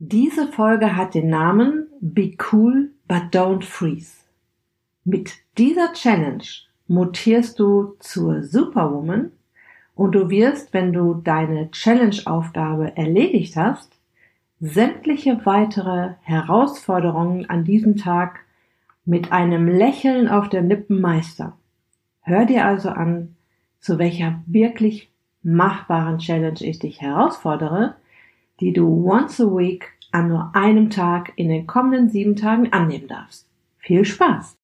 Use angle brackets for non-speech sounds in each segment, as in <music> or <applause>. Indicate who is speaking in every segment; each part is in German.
Speaker 1: Diese Folge hat den Namen Be Cool but Don't Freeze. Mit dieser Challenge mutierst du zur Superwoman und du wirst, wenn du deine Challenge-Aufgabe erledigt hast, sämtliche weitere Herausforderungen an diesem Tag mit einem Lächeln auf der Lippen meistern. Hör dir also an, zu welcher wirklich machbaren Challenge ich dich herausfordere, die du once a week an nur einem Tag in den kommenden sieben Tagen annehmen darfst. Viel Spaß!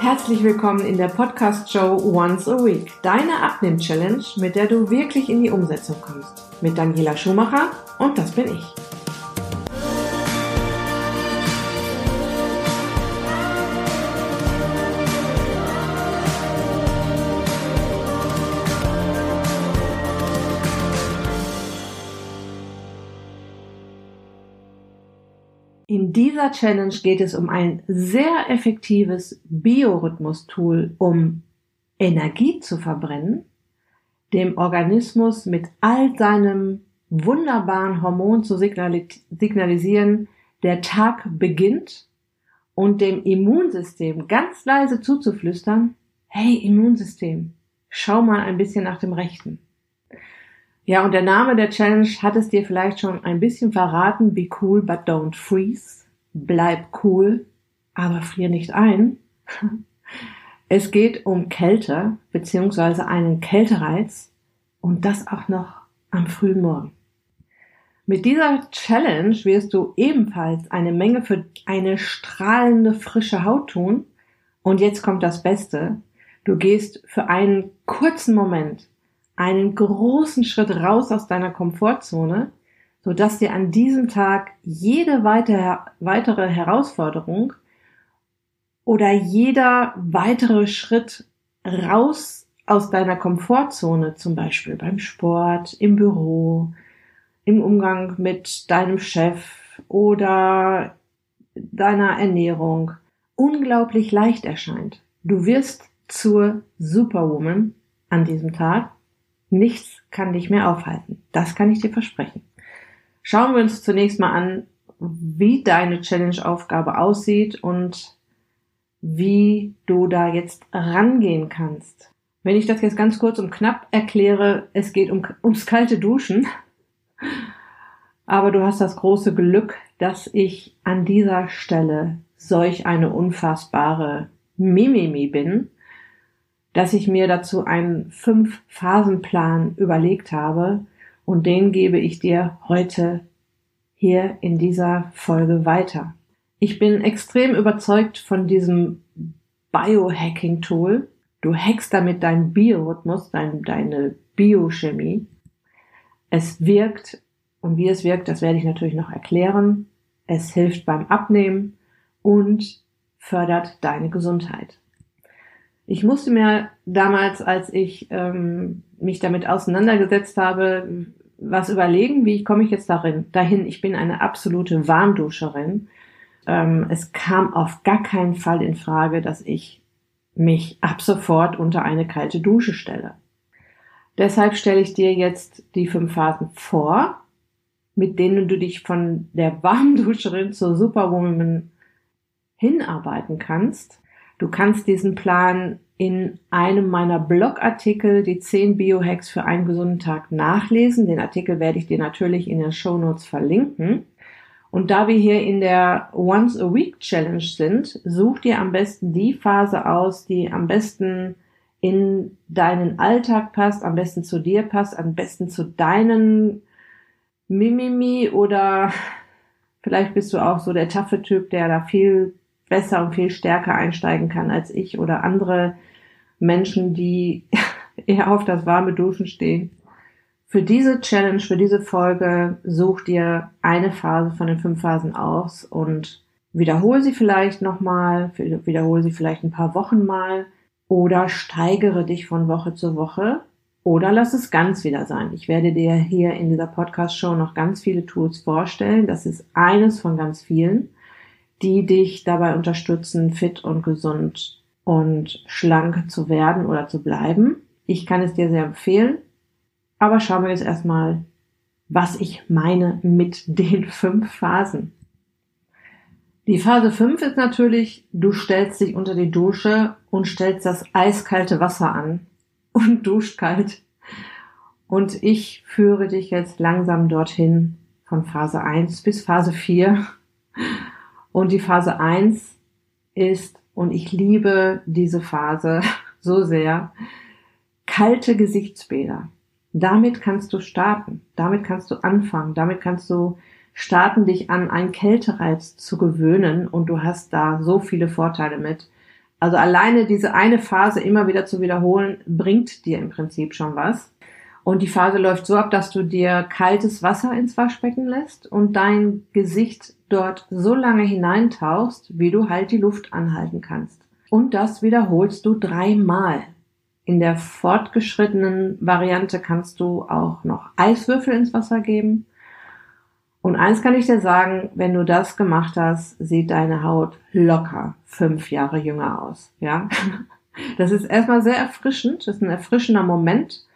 Speaker 1: Herzlich willkommen in der Podcast-Show Once a Week, deine Abnehm-Challenge, mit der du wirklich in die Umsetzung kommst. Mit Daniela Schumacher und das bin ich. Dieser Challenge geht es um ein sehr effektives Biorhythmus-Tool, um Energie zu verbrennen, dem Organismus mit all seinem wunderbaren Hormon zu signalisieren, der Tag beginnt und dem Immunsystem ganz leise zuzuflüstern, hey Immunsystem, schau mal ein bisschen nach dem Rechten. Ja, und der Name der Challenge hat es dir vielleicht schon ein bisschen verraten. Be cool, but don't freeze. Bleib cool, aber frier nicht ein. <laughs> Es geht um Kälte beziehungsweise einen Kältereiz und das auch noch am frühen Morgen. Mit dieser Challenge wirst du ebenfalls eine Menge für eine strahlende frische Haut tun. Und jetzt kommt das Beste. Du gehst für einen kurzen Moment einen großen Schritt raus aus deiner Komfortzone, so dass dir an diesem Tag jede weitere Herausforderung oder jeder weitere Schritt raus aus deiner Komfortzone, zum Beispiel beim Sport, im Büro, im Umgang mit deinem Chef oder deiner Ernährung, unglaublich leicht erscheint. Du wirst zur Superwoman an diesem Tag Nichts kann dich mehr aufhalten. Das kann ich dir versprechen. Schauen wir uns zunächst mal an, wie deine Challenge-Aufgabe aussieht und wie du da jetzt rangehen kannst. Wenn ich das jetzt ganz kurz und knapp erkläre, es geht um, ums kalte Duschen. Aber du hast das große Glück, dass ich an dieser Stelle solch eine unfassbare Mimimi bin dass ich mir dazu einen Fünf-Phasen-Plan überlegt habe und den gebe ich dir heute hier in dieser Folge weiter. Ich bin extrem überzeugt von diesem Biohacking-Tool. Du hackst damit deinen Biorhythmus, dein, deine Biochemie. Es wirkt und wie es wirkt, das werde ich natürlich noch erklären. Es hilft beim Abnehmen und fördert deine Gesundheit. Ich musste mir damals, als ich ähm, mich damit auseinandergesetzt habe, was überlegen, wie komme ich jetzt darin, dahin. Ich bin eine absolute Warmduscherin. Ähm, es kam auf gar keinen Fall in Frage, dass ich mich ab sofort unter eine kalte Dusche stelle. Deshalb stelle ich dir jetzt die fünf Phasen vor, mit denen du dich von der Warmduscherin zur Superwoman hinarbeiten kannst. Du kannst diesen Plan in einem meiner Blogartikel, die 10 Biohacks für einen gesunden Tag, nachlesen. Den Artikel werde ich dir natürlich in den Show Notes verlinken. Und da wir hier in der Once a Week Challenge sind, such dir am besten die Phase aus, die am besten in deinen Alltag passt, am besten zu dir passt, am besten zu deinen Mimimi oder <laughs> vielleicht bist du auch so der taffe Typ, der da viel besser und viel stärker einsteigen kann als ich oder andere Menschen, die <laughs> eher auf das warme Duschen stehen. Für diese Challenge, für diese Folge such dir eine Phase von den fünf Phasen aus und wiederhole sie vielleicht nochmal, wiederhole sie vielleicht ein paar Wochen mal oder steigere dich von Woche zu Woche oder lass es ganz wieder sein. Ich werde dir hier in dieser Podcast-Show noch ganz viele Tools vorstellen. Das ist eines von ganz vielen, die dich dabei unterstützen, fit und gesund und schlank zu werden oder zu bleiben. Ich kann es dir sehr empfehlen. Aber schauen wir jetzt erstmal, was ich meine mit <laughs> den fünf Phasen. Die Phase 5 ist natürlich, du stellst dich unter die Dusche und stellst das eiskalte Wasser an <laughs> und duscht kalt. Und ich führe dich jetzt langsam dorthin von Phase 1 bis Phase 4. Und die Phase 1 ist, und ich liebe diese Phase <laughs> so sehr, kalte Gesichtsbäder. Damit kannst du starten. Damit kannst du anfangen. Damit kannst du starten, dich an einen Kältereiz zu gewöhnen und du hast da so viele Vorteile mit. Also alleine diese eine Phase immer wieder zu wiederholen, bringt dir im Prinzip schon was. Und die Phase läuft so ab, dass du dir kaltes Wasser ins Waschbecken lässt und dein Gesicht dort so lange hineintauchst, wie du halt die Luft anhalten kannst. Und das wiederholst du dreimal. In der fortgeschrittenen Variante kannst du auch noch Eiswürfel ins Wasser geben. Und eins kann ich dir sagen, wenn du das gemacht hast, sieht deine Haut locker fünf Jahre jünger aus. Ja, <laughs> das ist erstmal sehr erfrischend. Das ist ein erfrischender Moment.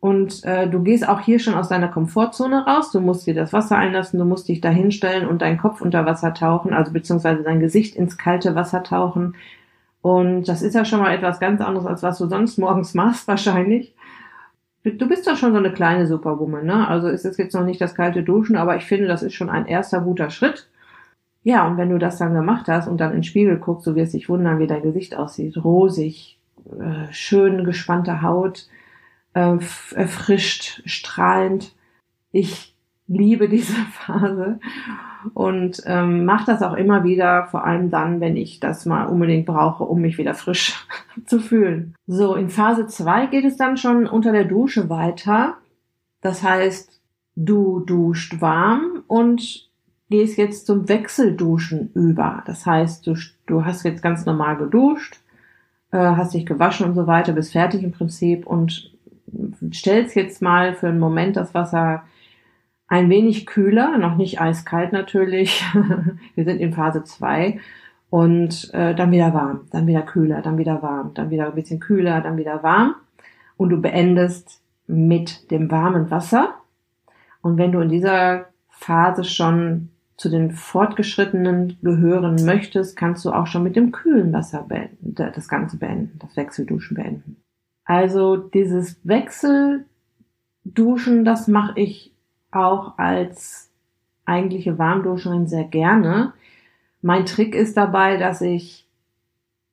Speaker 1: Und äh, du gehst auch hier schon aus deiner Komfortzone raus. Du musst dir das Wasser einlassen, du musst dich da hinstellen und deinen Kopf unter Wasser tauchen, also beziehungsweise dein Gesicht ins kalte Wasser tauchen. Und das ist ja schon mal etwas ganz anderes, als was du sonst morgens <laughs> machst, wahrscheinlich. Du bist doch schon so eine kleine Superwoman, ne? Also ist es jetzt noch nicht das kalte Duschen, aber ich finde, das ist schon ein erster guter Schritt. Ja, und wenn du das dann gemacht hast und dann in den Spiegel guckst, du wirst dich wundern, wie dein Gesicht aussieht. Rosig, äh, schön gespannte Haut, äh, erfrischt, strahlend. Ich liebe diese <laughs> Phase und ähm, mache das auch immer wieder, vor allem dann, wenn ich das mal unbedingt brauche, um mich wieder frisch <laughs> zu fühlen. So, in Phase 2 geht es dann schon unter der Dusche weiter. Das heißt, du duscht warm und gehst jetzt zum Wechselduschen über. Das heißt, du, du hast jetzt ganz normal geduscht, äh, hast dich gewaschen und so weiter, bist fertig im Prinzip und stellst jetzt mal für einen Moment das Wasser ein wenig kühler, noch nicht eiskalt natürlich. <laughs> Wir sind in Phase 2 und äh, dann wieder warm, dann wieder kühler, dann wieder warm, dann wieder ein bisschen kühler, dann wieder warm und du beendest mit dem warmen Wasser. Und wenn du in dieser Phase schon zu den Fortgeschrittenen gehören möchtest, kannst du auch schon mit dem kühlen Wasser beenden, das Ganze beenden, das Wechselduschen beenden. Also dieses Wechselduschen, das mache ich auch als eigentliche Warmduscherin sehr gerne. Mein Trick ist dabei, dass ich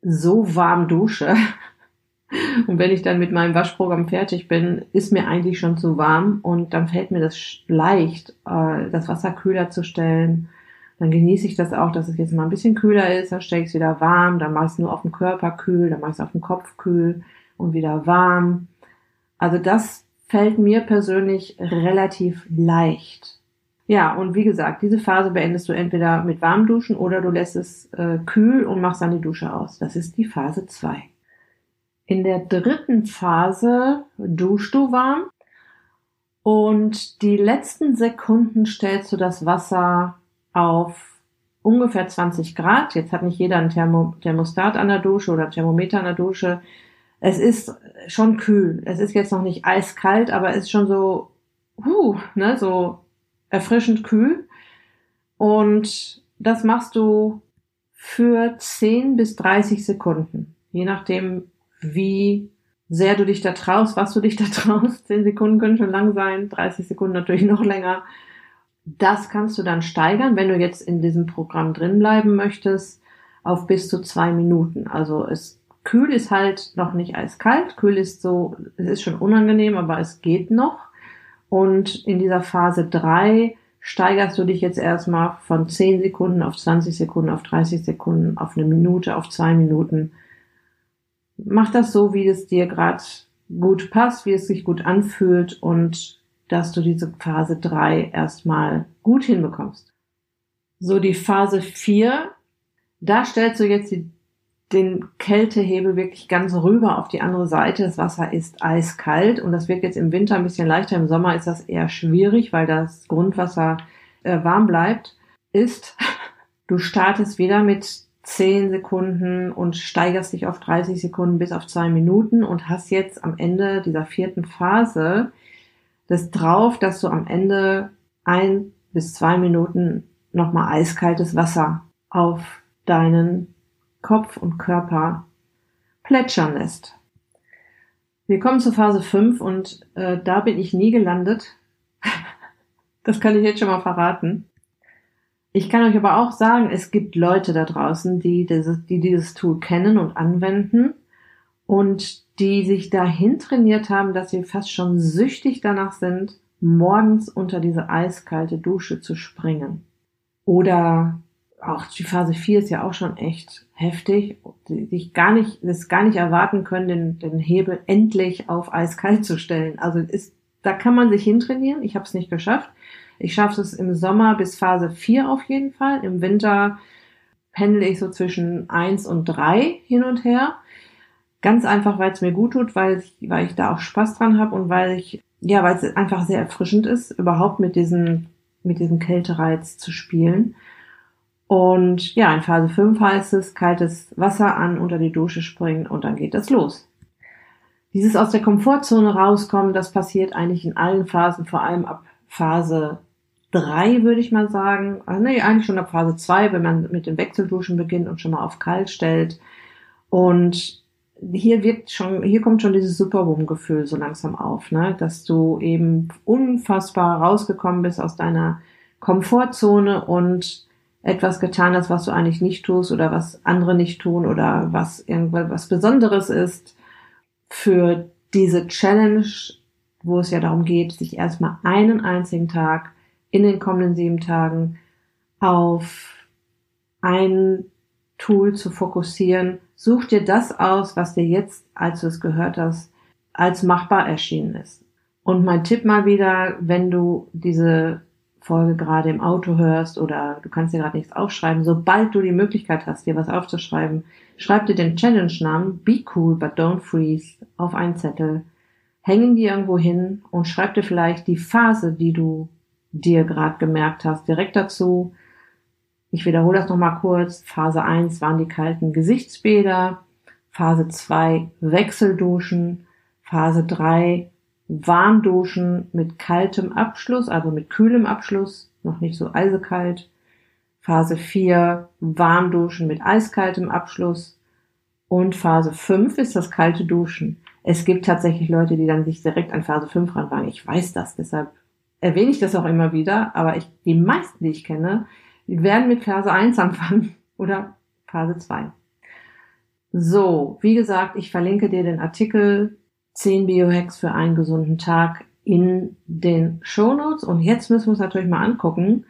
Speaker 1: so warm dusche. <laughs> Und wenn ich dann mit meinem Waschprogramm fertig bin, ist mir eigentlich schon zu warm und dann fällt mir das leicht, äh, das Wasser kühler zu stellen. Dann genieße ich das auch, dass es jetzt mal ein bisschen kühler ist, dann stelle ich es wieder warm, dann mache ich es nur auf dem Körper kühl, dann mache ich es auf dem Kopf kühl und wieder warm. Also das fällt mir persönlich relativ leicht. Ja, und wie gesagt, diese Phase beendest du entweder mit warmem Duschen oder du lässt es äh, kühl und machst dann die Dusche aus. Das ist die Phase 2. In der dritten Phase duschst du warm und die letzten Sekunden stellst du das Wasser auf ungefähr 20 Grad. Jetzt hat nicht jeder ein Thermostat an der Dusche oder Thermometer an der Dusche es ist schon kühl. Es ist jetzt noch nicht eiskalt, aber es ist schon so, huh, ne, so erfrischend kühl. Und das machst du für 10 bis 30 Sekunden. Je nachdem, wie sehr du dich da traust, was du dich da <laughs> traust. 10 Sekunden können schon lang sein, 30 Sekunden natürlich noch länger. Das kannst du dann steigern, wenn du jetzt in diesem Programm drin bleiben möchtest, auf bis zu zwei Minuten. Also es Kühl ist halt noch nicht eiskalt. Kühl ist so, es ist schon unangenehm, aber es geht noch. Und in dieser Phase drei steigerst du dich jetzt erstmal von 10 Sekunden auf 20 Sekunden, auf 30 Sekunden, auf eine Minute, auf zwei Minuten. Mach das so, wie es dir gerade gut passt, wie es sich gut anfühlt und dass du diese Phase drei erstmal gut hinbekommst. So, die Phase vier, da stellst du jetzt die den Kältehebel wirklich ganz rüber auf die andere Seite. Das Wasser ist eiskalt und das wird jetzt im Winter ein bisschen leichter. Im Sommer ist das eher schwierig, weil das Grundwasser äh, warm bleibt. Ist, <laughs> du startest wieder mit 10 Sekunden und steigerst dich auf 30 Sekunden bis auf zwei Minuten und hast jetzt am Ende dieser vierten Phase das drauf, dass du am Ende ein bis zwei Minuten nochmal eiskaltes Wasser auf deinen Kopf und Körper plätschern lässt. Wir kommen zur Phase 5 und äh, da bin ich nie gelandet. <laughs> das kann ich jetzt schon mal verraten. Ich kann euch aber auch sagen, es gibt Leute da draußen, die dieses, die dieses Tool kennen und anwenden und die sich dahin trainiert haben, dass sie fast schon süchtig danach sind, morgens unter diese eiskalte Dusche zu springen. Oder auch die Phase 4 ist ja auch schon echt heftig, sich gar nicht, das gar nicht erwarten können, den, den Hebel endlich auf eiskalt zu stellen. Also ist, da kann man sich hintrainieren. Ich habe es nicht geschafft. Ich schaffe es im Sommer bis Phase 4 auf jeden Fall. Im Winter pendle ich so zwischen 1 und 3 hin und her. Ganz einfach, weil es mir gut tut, weil ich, weil ich da auch Spaß dran habe und weil ich, ja, weil es einfach sehr erfrischend ist, überhaupt mit diesem, mit diesem Kältereiz zu spielen. Und ja, in Phase 5 heißt es, kaltes Wasser an, unter die Dusche springen und dann geht das los. Dieses aus der Komfortzone rauskommen, das passiert eigentlich in allen Phasen, vor allem ab Phase 3, würde ich mal sagen. Also, nee, eigentlich schon ab Phase 2, wenn man mit den Wechselduschen beginnt und schon mal auf kalt stellt. Und hier wird schon, hier kommt schon dieses Superwoman-Gefühl so langsam auf, ne? dass du eben unfassbar rausgekommen bist aus deiner Komfortzone und etwas getan hast, was du eigentlich nicht tust oder was andere nicht tun oder was irgendwas Besonderes ist für diese Challenge, wo es ja darum geht, sich erstmal einen einzigen Tag in den kommenden sieben Tagen auf ein Tool zu fokussieren. Such dir das aus, was dir jetzt, als du es gehört hast, als machbar erschienen ist. Und mein Tipp mal wieder, wenn du diese Folge gerade im Auto hörst oder du kannst dir gerade nichts aufschreiben, sobald du die Möglichkeit hast, dir was aufzuschreiben, schreib dir den Challenge-Namen Be Cool but Don't Freeze auf einen Zettel, häng ihn dir irgendwo hin und schreib dir vielleicht die Phase, die du dir gerade gemerkt hast, direkt dazu. Ich wiederhole das nochmal kurz. Phase 1 waren die kalten Gesichtsbäder, Phase 2 Wechselduschen, Phase 3 Warmduschen mit kaltem Abschluss, also mit kühlem Abschluss, noch nicht so eisekalt. Phase 4 Warmduschen mit eiskaltem Abschluss. Und Phase 5 ist das kalte Duschen. Es gibt tatsächlich Leute, die dann sich direkt an Phase 5 ranwagen. Ich weiß das, deshalb erwähne ich das auch immer wieder. Aber ich, die meisten, die ich kenne, die werden mit Phase 1 anfangen <laughs> oder Phase 2. So, wie gesagt, ich verlinke dir den Artikel 10 Biohacks für einen gesunden Tag in den Shownotes. Und jetzt müssen wir uns natürlich mal angucken,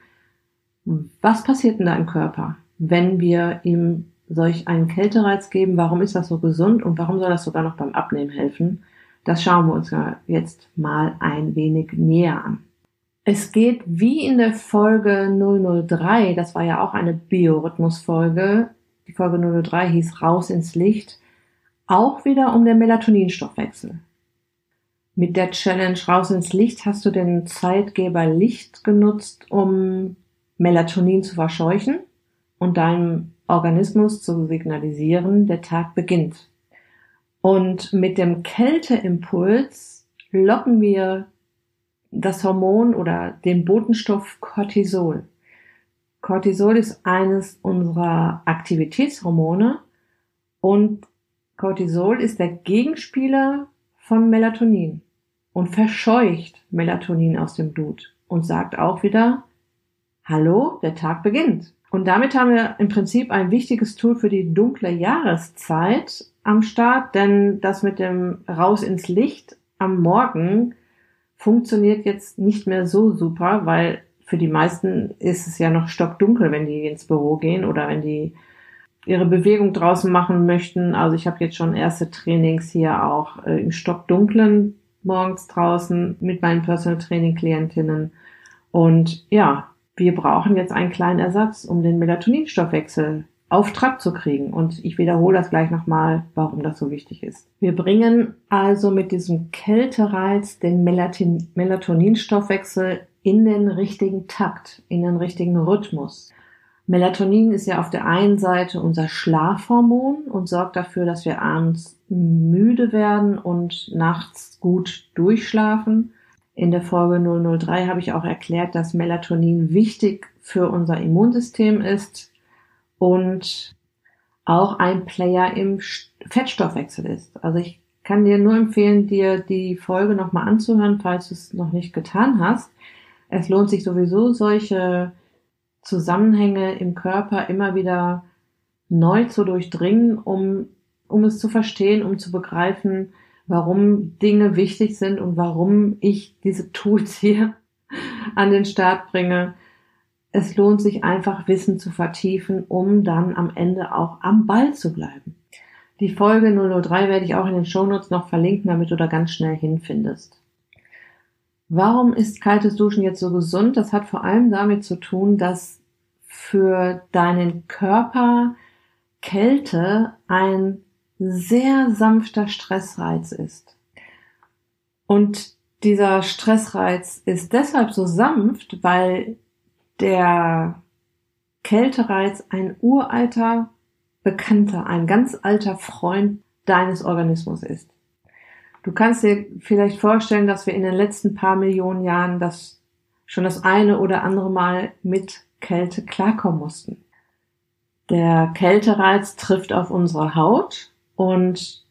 Speaker 1: was passiert denn da im Körper, wenn wir ihm solch einen Kältereiz geben? Warum ist das so gesund und warum soll das sogar noch beim Abnehmen helfen? Das schauen wir uns jetzt mal ein wenig näher an. Es geht wie in der Folge 003, das war ja auch eine Biorhythmus-Folge. Die Folge 003 hieß Raus ins Licht auch wieder um den Melatoninstoffwechsel. Mit der Challenge Raus ins Licht hast du den Zeitgeber Licht genutzt, um Melatonin zu verscheuchen und deinem Organismus zu signalisieren, der Tag beginnt. Und mit dem Kälteimpuls locken wir das Hormon oder den Botenstoff Cortisol. Cortisol ist eines unserer Aktivitätshormone und Cortisol ist der Gegenspieler von Melatonin und verscheucht Melatonin aus dem Blut und sagt auch wieder, hallo, der Tag beginnt. Und damit haben wir im Prinzip ein wichtiges Tool für die dunkle Jahreszeit am Start, denn das mit dem Raus ins Licht am Morgen funktioniert jetzt nicht mehr so super, weil für die meisten ist es ja noch stockdunkel, wenn die ins Büro gehen oder wenn die ihre Bewegung draußen machen möchten. Also ich habe jetzt schon erste Trainings hier auch äh, im Stockdunklen morgens draußen mit meinen Personal Training Klientinnen. Und ja, wir brauchen jetzt einen kleinen Ersatz, um den Melatoninstoffwechsel auf Trab zu kriegen. Und ich wiederhole das gleich nochmal, warum das so wichtig ist. Wir bringen also mit diesem Kältereiz den Melatoninstoffwechsel in den richtigen Takt, in den richtigen Rhythmus. Melatonin ist ja auf der einen Seite unser Schlafhormon und sorgt dafür, dass wir abends müde werden und nachts gut durchschlafen. In der Folge 003 habe ich auch erklärt, dass Melatonin wichtig für unser Immunsystem ist und auch ein Player im Fettstoffwechsel ist. Also ich kann dir nur empfehlen, dir die Folge nochmal anzuhören, falls du es noch nicht getan hast. Es lohnt sich sowieso, solche Zusammenhänge im Körper immer wieder neu zu durchdringen, um, um es zu verstehen, um zu begreifen, warum Dinge wichtig sind und warum ich diese Tools <laughs> hier an den Start bringe. Es lohnt sich einfach, Wissen zu vertiefen, um dann am Ende auch am Ball zu bleiben. Die Folge 003 werde ich auch in den Shownotes noch verlinken, damit du da ganz schnell hinfindest. Warum ist kaltes Duschen jetzt so gesund? Das hat vor allem damit zu tun, dass für deinen Körper Kälte ein sehr sanfter Stressreiz ist. Und dieser Stressreiz ist deshalb so sanft, weil der Kältereiz ein uralter Bekannter, ein ganz alter Freund deines Organismus ist. Du kannst dir vielleicht vorstellen, dass wir in den letzten paar Millionen Jahren das schon das eine oder andere Mal mit Kälte klarkommen mussten. Der Kältereiz trifft auf unsere Haut und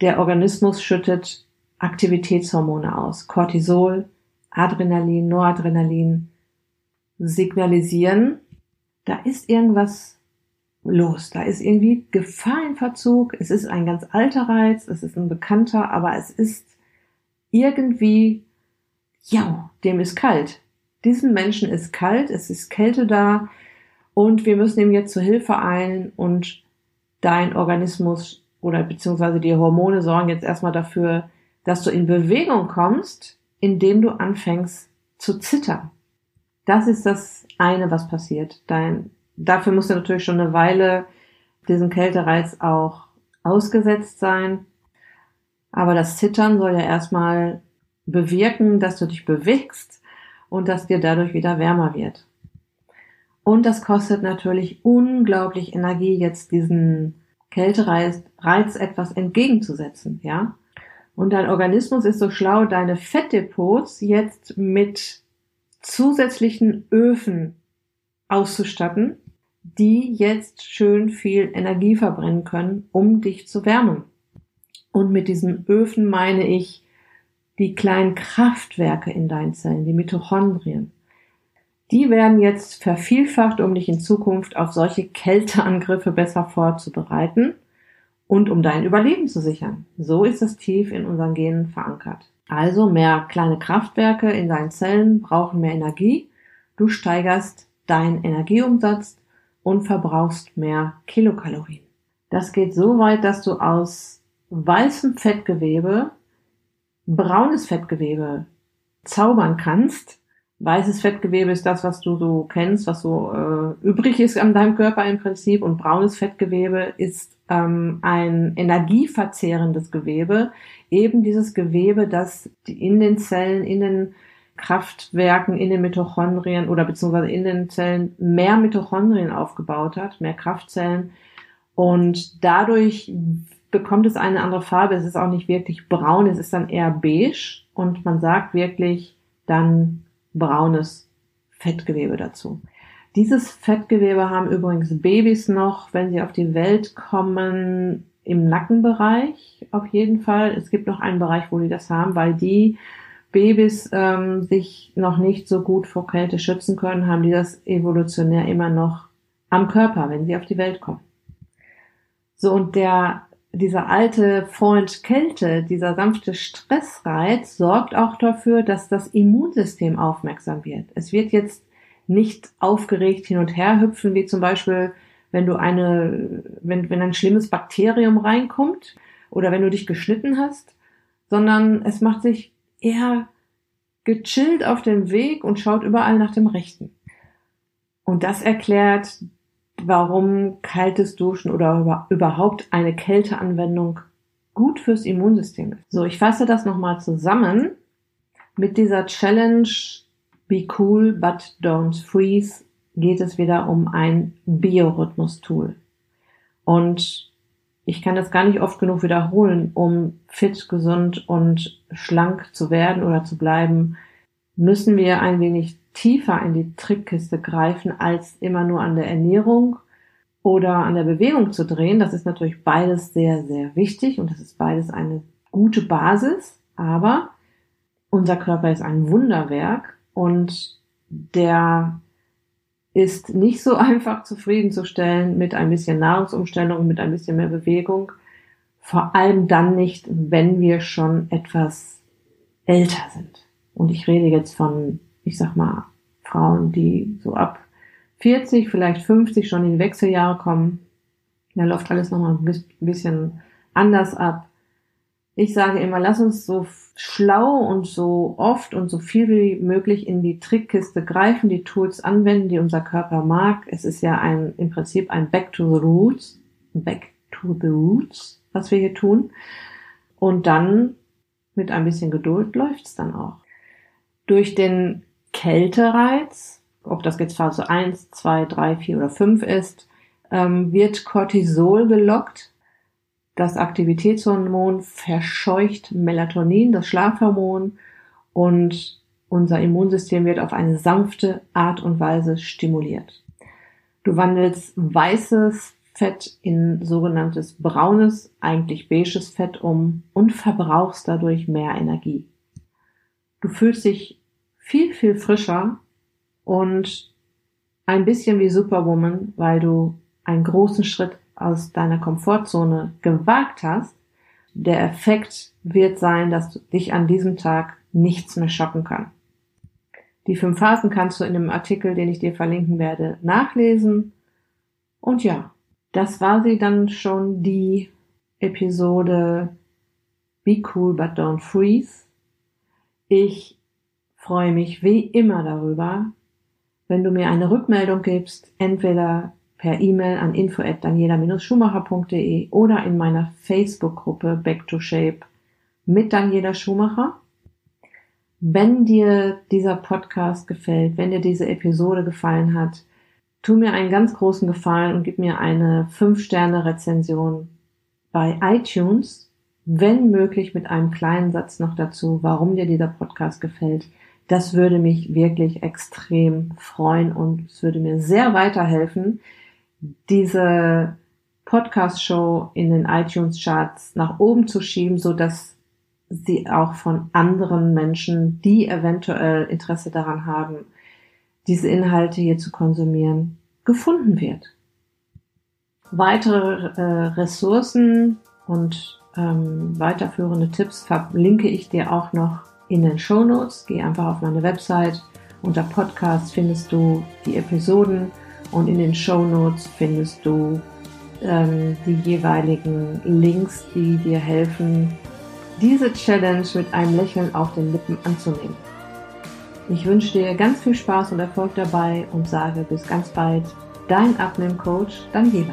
Speaker 1: der Organismus schüttet Aktivitätshormone aus. Cortisol, Adrenalin, Noradrenalin signalisieren, da ist irgendwas los. Da ist irgendwie Gefahr im Verzug. Es ist ein ganz alter Reiz, es ist ein bekannter, aber es ist irgendwie, ja, dem ist kalt. Diesem Menschen ist kalt, es ist Kälte da und wir müssen ihm jetzt zur Hilfe eilen und dein Organismus oder beziehungsweise die Hormone sorgen jetzt erstmal dafür, dass du in Bewegung kommst, indem du anfängst zu zittern. Das ist das eine, was passiert. Dein Dafür muss er natürlich schon eine Weile diesen Kältereiz auch ausgesetzt sein. Aber das Zittern soll ja erstmal bewirken, dass du dich bewegst und dass dir dadurch wieder wärmer wird. Und das kostet natürlich unglaublich Energie, jetzt diesen Kältereiz Reiz etwas entgegenzusetzen, ja. Und dein Organismus ist so schlau, deine Fettdepots jetzt mit zusätzlichen Öfen auszustatten, die jetzt schön viel Energie verbrennen können, um dich zu wärmen. Und mit diesen Öfen meine ich die kleinen Kraftwerke in deinen Zellen, die Mitochondrien. Die werden jetzt vervielfacht, um dich in Zukunft auf solche Kälteangriffe besser vorzubereiten und um dein Überleben zu sichern. So ist es tief in unseren Genen verankert. Also mehr kleine Kraftwerke in deinen Zellen brauchen mehr Energie. Du steigerst deinen Energieumsatz und verbrauchst mehr Kilokalorien. Das geht so weit, dass du aus weißem Fettgewebe braunes Fettgewebe zaubern kannst. Weißes Fettgewebe ist das, was du so kennst, was so äh, übrig ist an deinem Körper im Prinzip. Und braunes Fettgewebe ist ähm, ein energieverzehrendes Gewebe. Eben dieses Gewebe, das in den Zellen, in den Kraftwerken in den Mitochondrien oder beziehungsweise in den Zellen mehr Mitochondrien aufgebaut hat, mehr Kraftzellen. Und dadurch bekommt es eine andere Farbe. Es ist auch nicht wirklich braun, es ist dann eher beige und man sagt wirklich dann braunes Fettgewebe dazu. Dieses Fettgewebe haben übrigens Babys noch, wenn sie auf die Welt kommen, im Nackenbereich auf jeden Fall. Es gibt noch einen Bereich, wo die das haben, weil die Babys ähm, sich noch nicht so gut vor Kälte schützen können, haben die das evolutionär immer noch am Körper, wenn sie auf die Welt kommen. So, und der, dieser alte Freund Kälte, dieser sanfte Stressreiz sorgt auch dafür, dass das Immunsystem aufmerksam wird. Es wird jetzt nicht aufgeregt hin und her hüpfen, wie zum Beispiel, wenn du eine, wenn, wenn ein schlimmes Bakterium reinkommt oder wenn du dich geschnitten hast, sondern es macht sich eher gechillt auf dem Weg und schaut überall nach dem Rechten. Und das erklärt, warum kaltes Duschen oder überhaupt eine Kälteanwendung gut fürs Immunsystem ist. So, ich fasse das nochmal zusammen. Mit dieser Challenge Be Cool but Don't Freeze geht es wieder um ein Biorhythmus-Tool. Und ich kann das gar nicht oft genug wiederholen, um fit, gesund und schlank zu werden oder zu bleiben, müssen wir ein wenig tiefer in die Trickkiste greifen, als immer nur an der Ernährung oder an der Bewegung zu drehen. Das ist natürlich beides sehr, sehr wichtig und das ist beides eine gute Basis, aber unser Körper ist ein Wunderwerk und der ist nicht so <laughs> einfach zufriedenzustellen mit ein bisschen Nahrungsumstellung, mit ein bisschen mehr Bewegung. Vor allem dann nicht, wenn wir schon etwas älter sind. Und ich rede jetzt von, ich sag mal, Frauen, die so ab 40, vielleicht 50 schon in Wechseljahre kommen. Da läuft alles nochmal ein bisschen anders ab. Ich sage immer, lass uns so schlau und so oft und so viel wie möglich in die Trickkiste greifen, die Tools anwenden, die unser Körper mag. Es ist ja ein, im Prinzip ein Back to the Roots, Back to the Roots, was wir hier tun. Und dann mit ein bisschen Geduld läuft's dann auch. Durch den Kältereiz, ob das jetzt Phase 1, 2, 3, 4 oder 5 ist, ähm, wird Cortisol gelockt das Aktivitätshormon verscheucht Melatonin, das Schlafhormon, und unser Immunsystem wird auf eine sanfte Art und Weise stimuliert. Du wandelst weißes Fett in sogenanntes braunes, eigentlich beiges Fett um und verbrauchst dadurch mehr Energie. Du fühlst dich viel, viel frischer und ein bisschen wie Superwoman, weil du einen großen Schritt aus deiner Komfortzone gewagt hast, der Effekt wird sein, dass dich an diesem Tag nichts mehr schocken kann. Die fünf Phasen kannst du in dem Artikel, den ich dir verlinken werde, nachlesen. Und ja, das war sie dann schon die Episode Be Cool But Don't Freeze. Ich freue mich wie immer darüber, wenn du mir eine Rückmeldung gibst, entweder per E-Mail an info@daniela-schumacher.de oder in meiner Facebook-Gruppe Back to Shape mit Daniela Schumacher. Wenn dir dieser Podcast gefällt, wenn dir diese Episode gefallen hat, tu mir einen ganz großen Gefallen und gib mir eine 5-Sterne-Rezension bei iTunes, wenn möglich mit einem kleinen Satz noch dazu, warum dir dieser Podcast gefällt. Das würde mich wirklich extrem freuen und es würde mir sehr weiterhelfen, diese Podcast-Show in den iTunes-Charts nach oben zu schieben, so dass sie auch von anderen Menschen, die eventuell Interesse daran haben, diese Inhalte hier zu konsumieren, gefunden wird. Weitere äh, Ressourcen und ähm, weiterführende Tipps verlinke ich dir auch noch in den Show Notes. Geh einfach auf meine Website. Unter Podcast findest du die Episoden und in den Show Notes findest du ähm, die jeweiligen Links, die dir helfen, diese Challenge mit einem Lächeln auf den Lippen anzunehmen. Ich wünsche dir ganz viel Spaß und Erfolg dabei und sage bis ganz bald, dein Abnehmcoach Daniela.